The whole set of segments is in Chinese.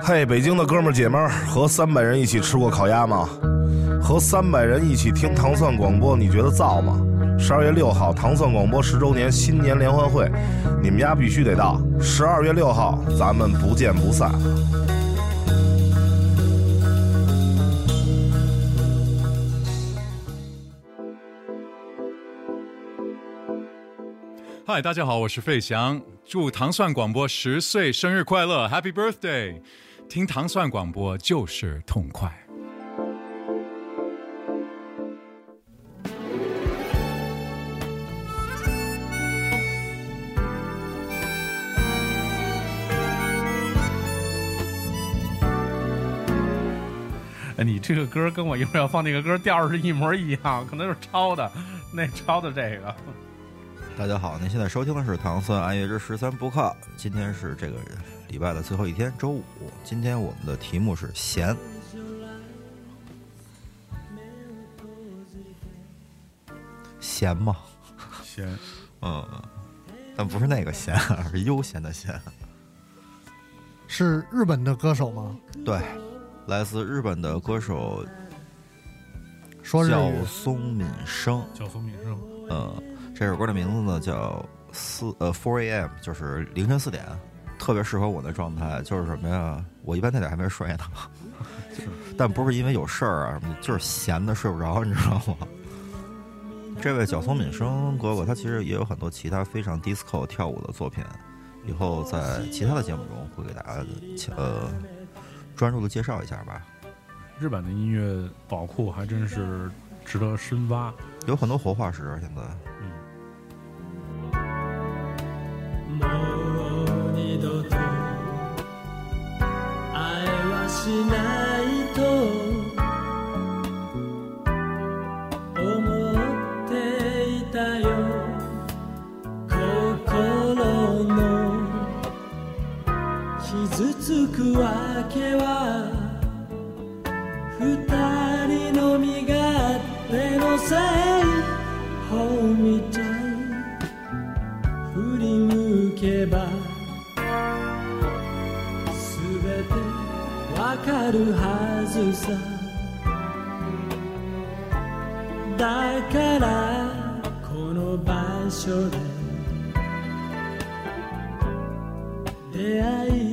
嘿，北京的哥们儿姐们儿，和三百人一起吃过烤鸭吗？和三百人一起听糖蒜广播，你觉得燥吗？十二月六号，糖蒜广播十周年新年联欢会，你们家必须得到。十二月六号，咱们不见不散。嗨，大家好，我是费翔，祝糖蒜广播十岁生日快乐，Happy Birthday！听糖蒜广播就是痛快。你这个歌跟我一会儿要放那个歌调是一模一样，可能是抄的，那抄的这个。大家好，您现在收听的是《糖蒜爱乐之十三不靠》，今天是这个礼拜的最后一天，周五。今天我们的题目是闲，闲吗？闲，嗯，但不是那个闲，而是悠闲的闲。是日本的歌手吗？对，来自日本的歌手说叫松敏生，叫松敏生，嗯，这首歌的名字呢叫四呃 Four A.M，就是凌晨四点，特别适合我的状态。就是什么呀？我一般那点还没睡呢，但不是因为有事儿啊什么的，就是闲的睡不着，你知道吗？这位角松敏生哥哥，他其实也有很多其他非常 disco 跳舞的作品，以后在其他的节目中会给大家呃专注的介绍一下吧。日本的音乐宝库还真是值得深挖。有很多活化石，现在も手のせい Hold me down 振り向けばすべてわかるはずさ。だからこの場所で出会い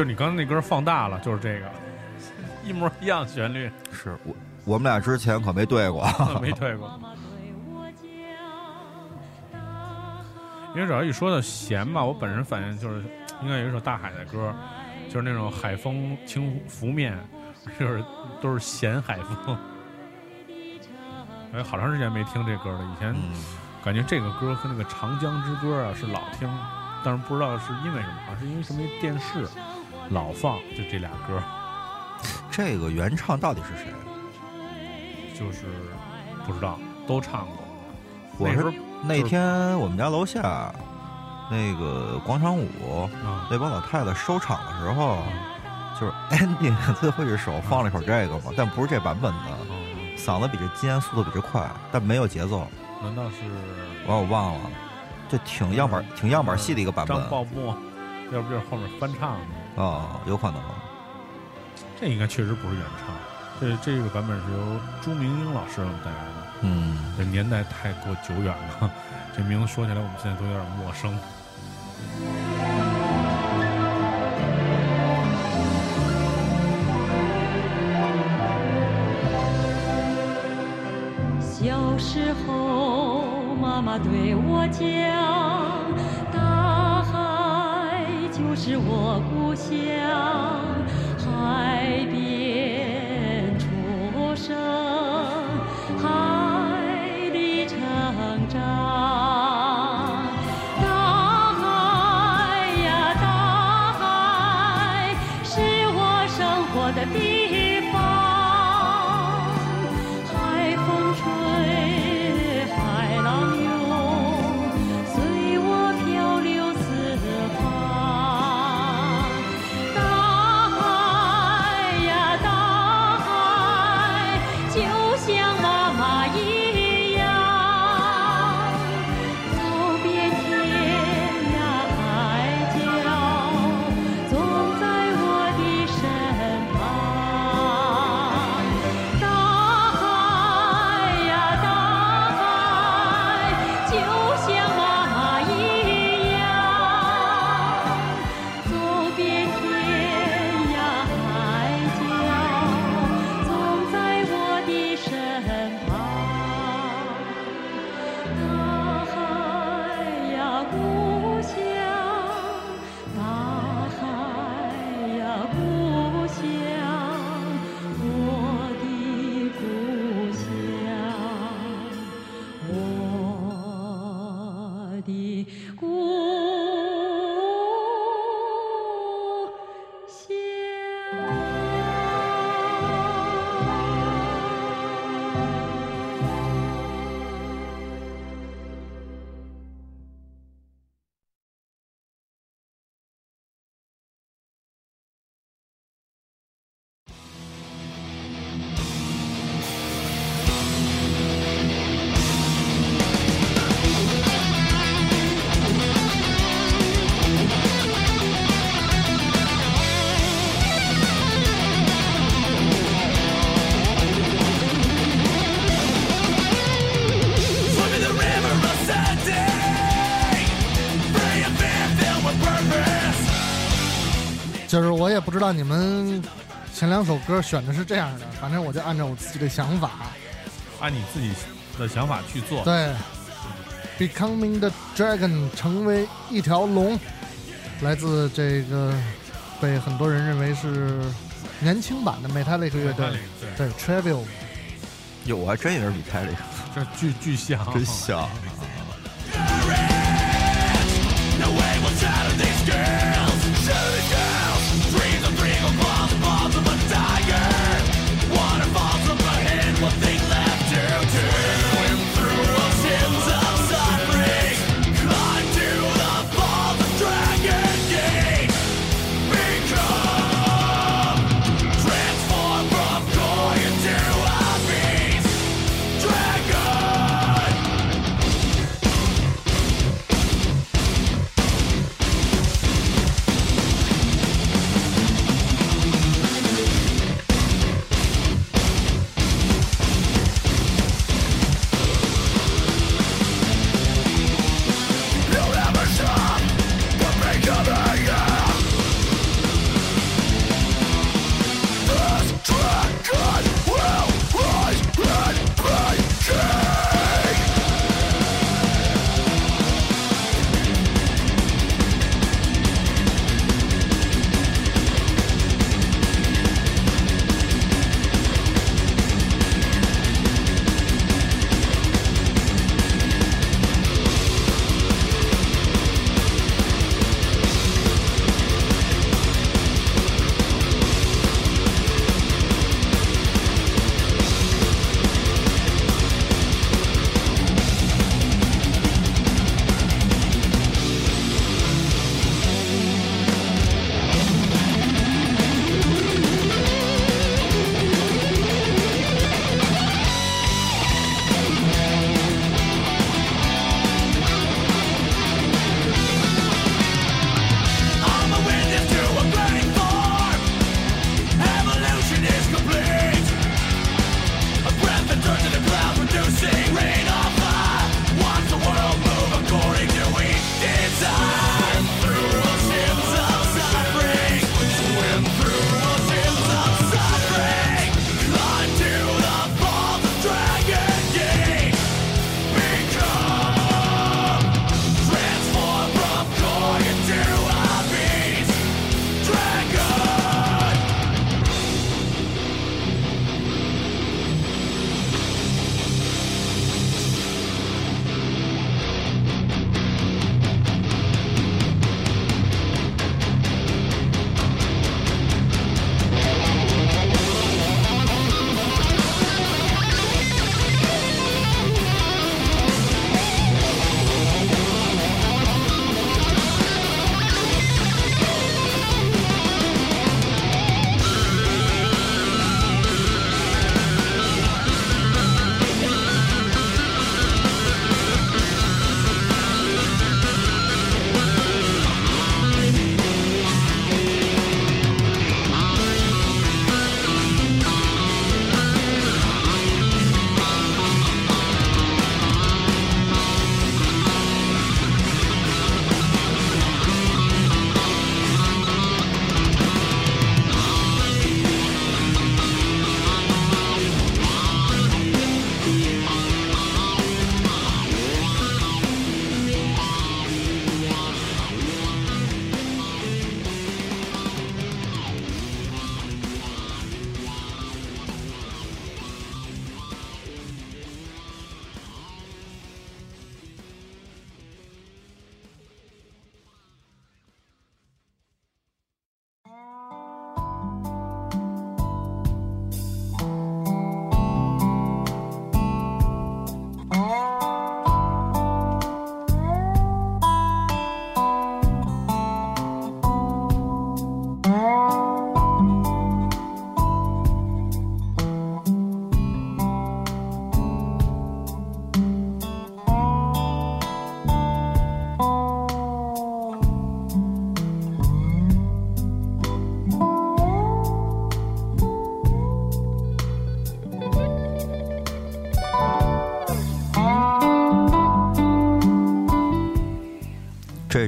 就你刚才那歌放大了，就是这个，一模一样旋律，是我我们俩之前可没对过，没对过。因为只要一说到咸吧，我本人反应就是应该有一首大海的歌，就是那种海风轻拂面，就是都是咸海风。哎，好长时间没听这歌了，以前嗯，感觉这个歌和那个《长江之歌》啊是老听，但是不知道是因为什么，好像是因为什么电视老放，就这俩歌，这个原唱到底是谁？就是不知道都唱过。我是那天我们家楼下那个广场舞啊，那帮老太太收场的时候，就是 ending 最后一首放了一首这个嘛，但不是这版本的，哦嗓子比这尖，速度比这快，但没有节奏。难道是完我忘了，就挺样板挺样板戏的一个版本张？要不就是后面翻唱的？啊，有可能。这应该确实不是原唱，这这个版本是由朱明英老师给我们带来的。嗯，这年代太过久远了，这名字说起来我们现在都有点陌生。小时候，妈妈对我讲，是我故乡，故就是我也不知道你们前两首歌选的是这样的，反正我就按照我自己的想法，按你自己的想法去做。对，Becoming the Dragon 成为一条龙，来自这个被很多人认为是年轻版的 Metallic 乐队，对，对 Trivial。有我还真以为是比泰这个，这巨巨像，真像。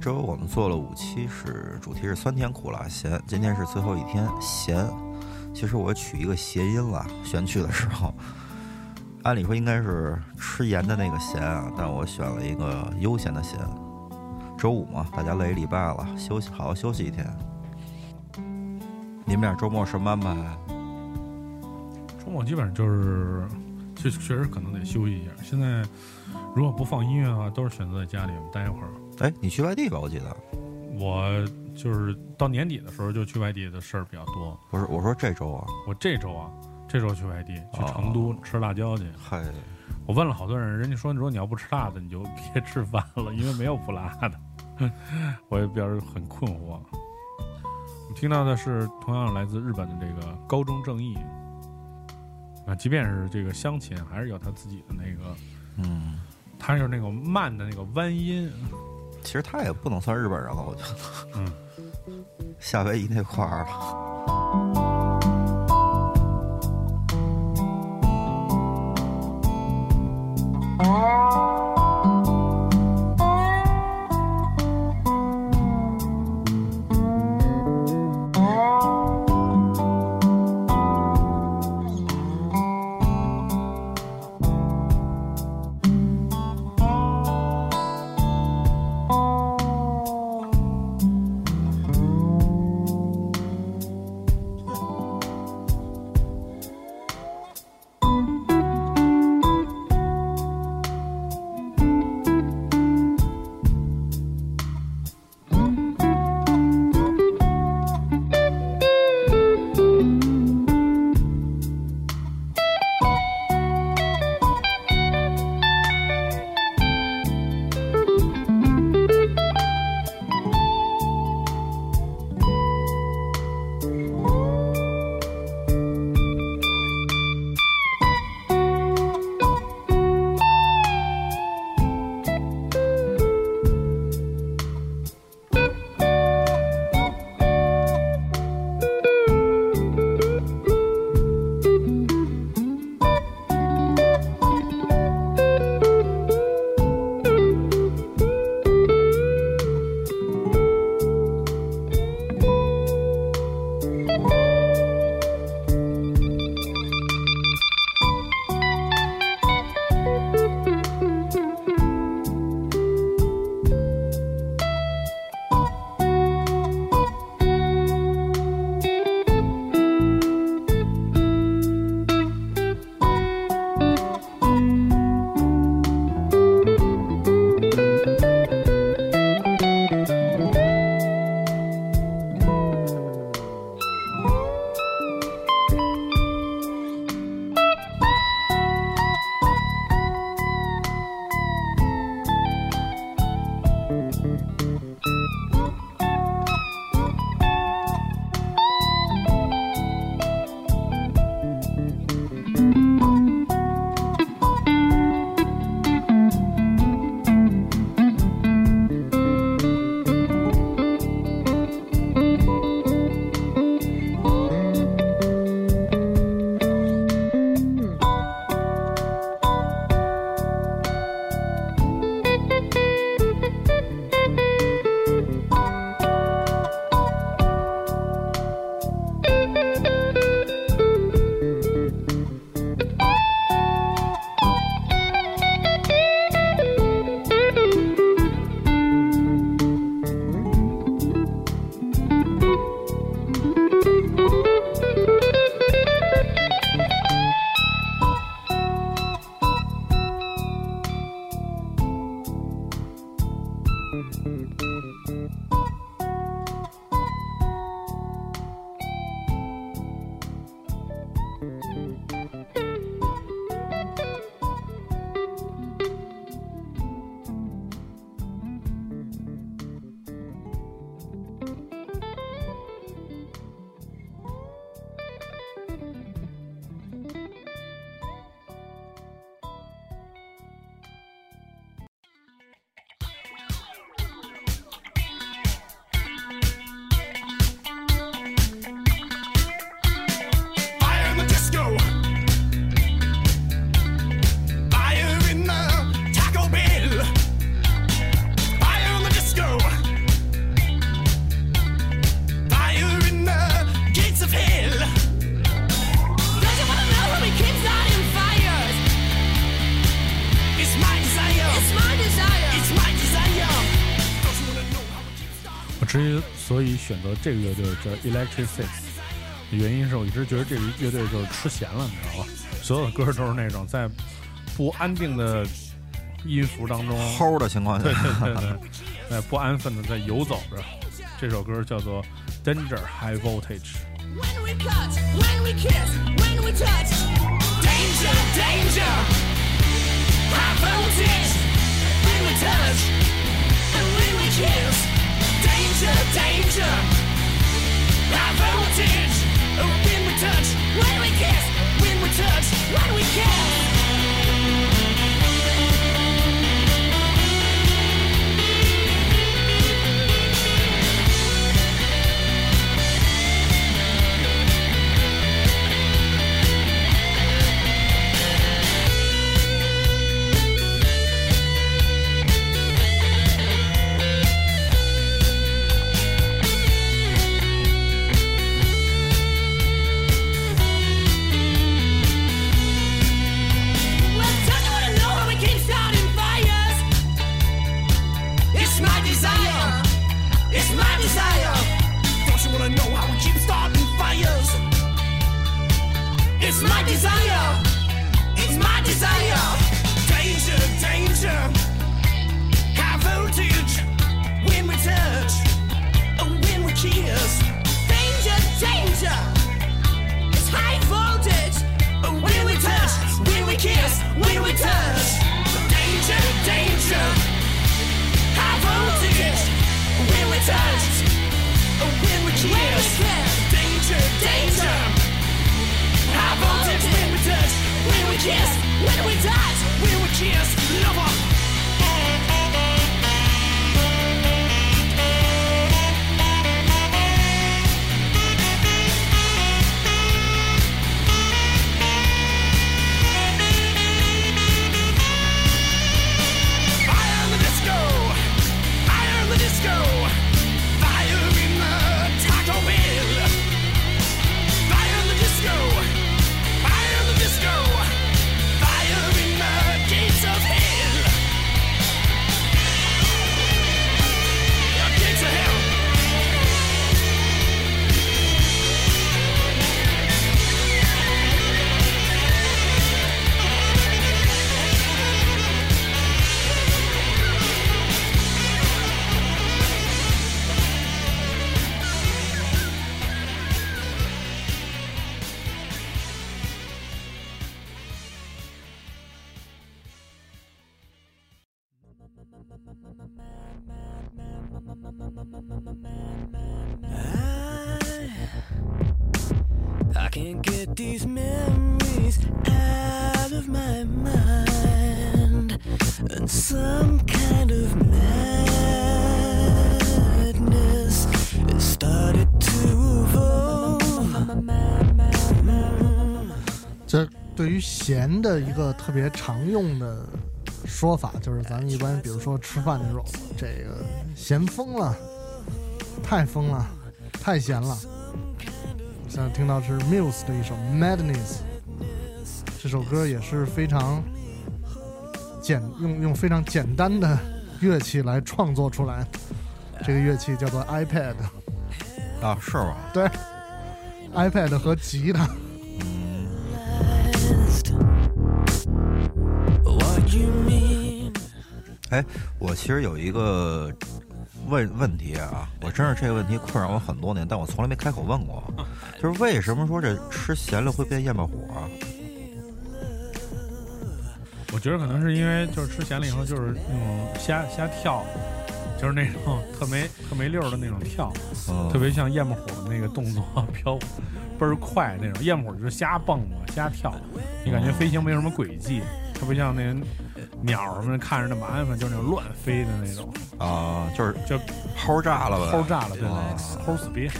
周我们做了五期，是主题是酸甜苦辣咸，今天是最后一天咸。其实我取一个谐音了，选取的时候，按理说应该是吃盐的那个咸啊，但我选了一个悠闲的闲。周五嘛，大家累一礼拜了，休息好好休息一天。你们俩周末什么安排？周末基本上就是，确确实可能得休息一下。现在如果不放音乐的话，都是选择在家里待一会儿。哎，你去外地吧？我记得我就是到年底的时候就去外地的事儿比较多。不是，我说这周啊，我这周啊，这周去外地，去哦成都吃辣椒去。嗨，我问了好多人，人家说，如果你要不吃辣的，你就别吃饭了，因为没有不辣的。我也表示很困惑。我听到的是同样来自日本的这个高中正义啊，即便是这个乡亲，还是有他自己的那个，嗯，他就是那种慢的那个弯音，其实他也不能算日本人了，我觉得。嗯，夏威夷那块儿了。这个乐队叫 Electric Six，原因是我一直觉得这个乐队就是吃咸了，你知道吧？所有的歌都是那种在不安定的音符当中，齁的情况下对，对对对，在不安分的在游走着。这首歌叫做《Danger High Voltage》。When we cut, when we kiss, when we touch. Danger, danger. High voltage. When we touch, and when we kiss. Danger, danger. High voltage. When we touch, when we kiss, when we touch, when we kiss. Yes. 这对于咸的一个特别常用的说法，就是咱们一般比如说吃饭的时候，这个咸疯了，太疯了，太咸了。现在听到是 Muse 的一首《Madness》，这首歌也是非常简用用非常简单的乐器来创作出来，这个乐器叫做 iPad，啊，是吗？对，iPad 和吉他。哎，我其实有一个问问题啊，我真是这个问题困扰我很多年，但我从来没开口问过，就是为什么说这吃咸了会变燕麦火啊？我觉得可能是因为就是吃咸了以后就是那种瞎瞎跳，就是那种特没特没溜儿的那种跳，嗯特别像燕麦虎的那个动作飘倍儿快那种。燕麦虎就是瞎蹦嘛，瞎跳，你感觉飞行没有什么轨迹，特别像那个鸟什么的，看着那麻烦，就是那种乱飞的那种，啊，就是就齁炸了呗，齁炸了，对齁死别。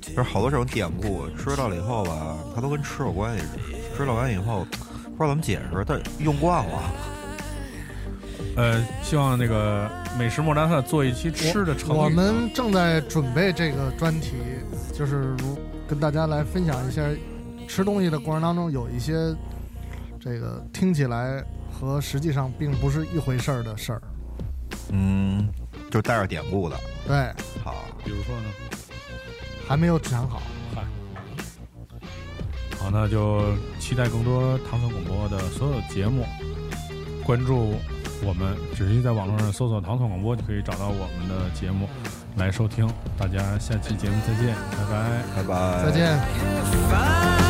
就是好多这种典故，知道了以后吧，它都跟吃有关系。知道完以后，不知道怎么解释，但用惯了。呃，希望那个美食莫扎特做一期吃的成语。我们正在准备这个专题，就是如跟大家来分享一下吃东西的过程当中有一些这个听起来和实际上并不是一回事儿的事儿。嗯，就带着典故的。对，好，比如说呢？还没有想好。嗨，好，那就期待更多唐宋广播的所有节目，关注我们，只需在网络上搜索“唐宋广播”就可以找到我们的节目来收听。大家下期节目再见，拜拜。拜拜。再见。Fire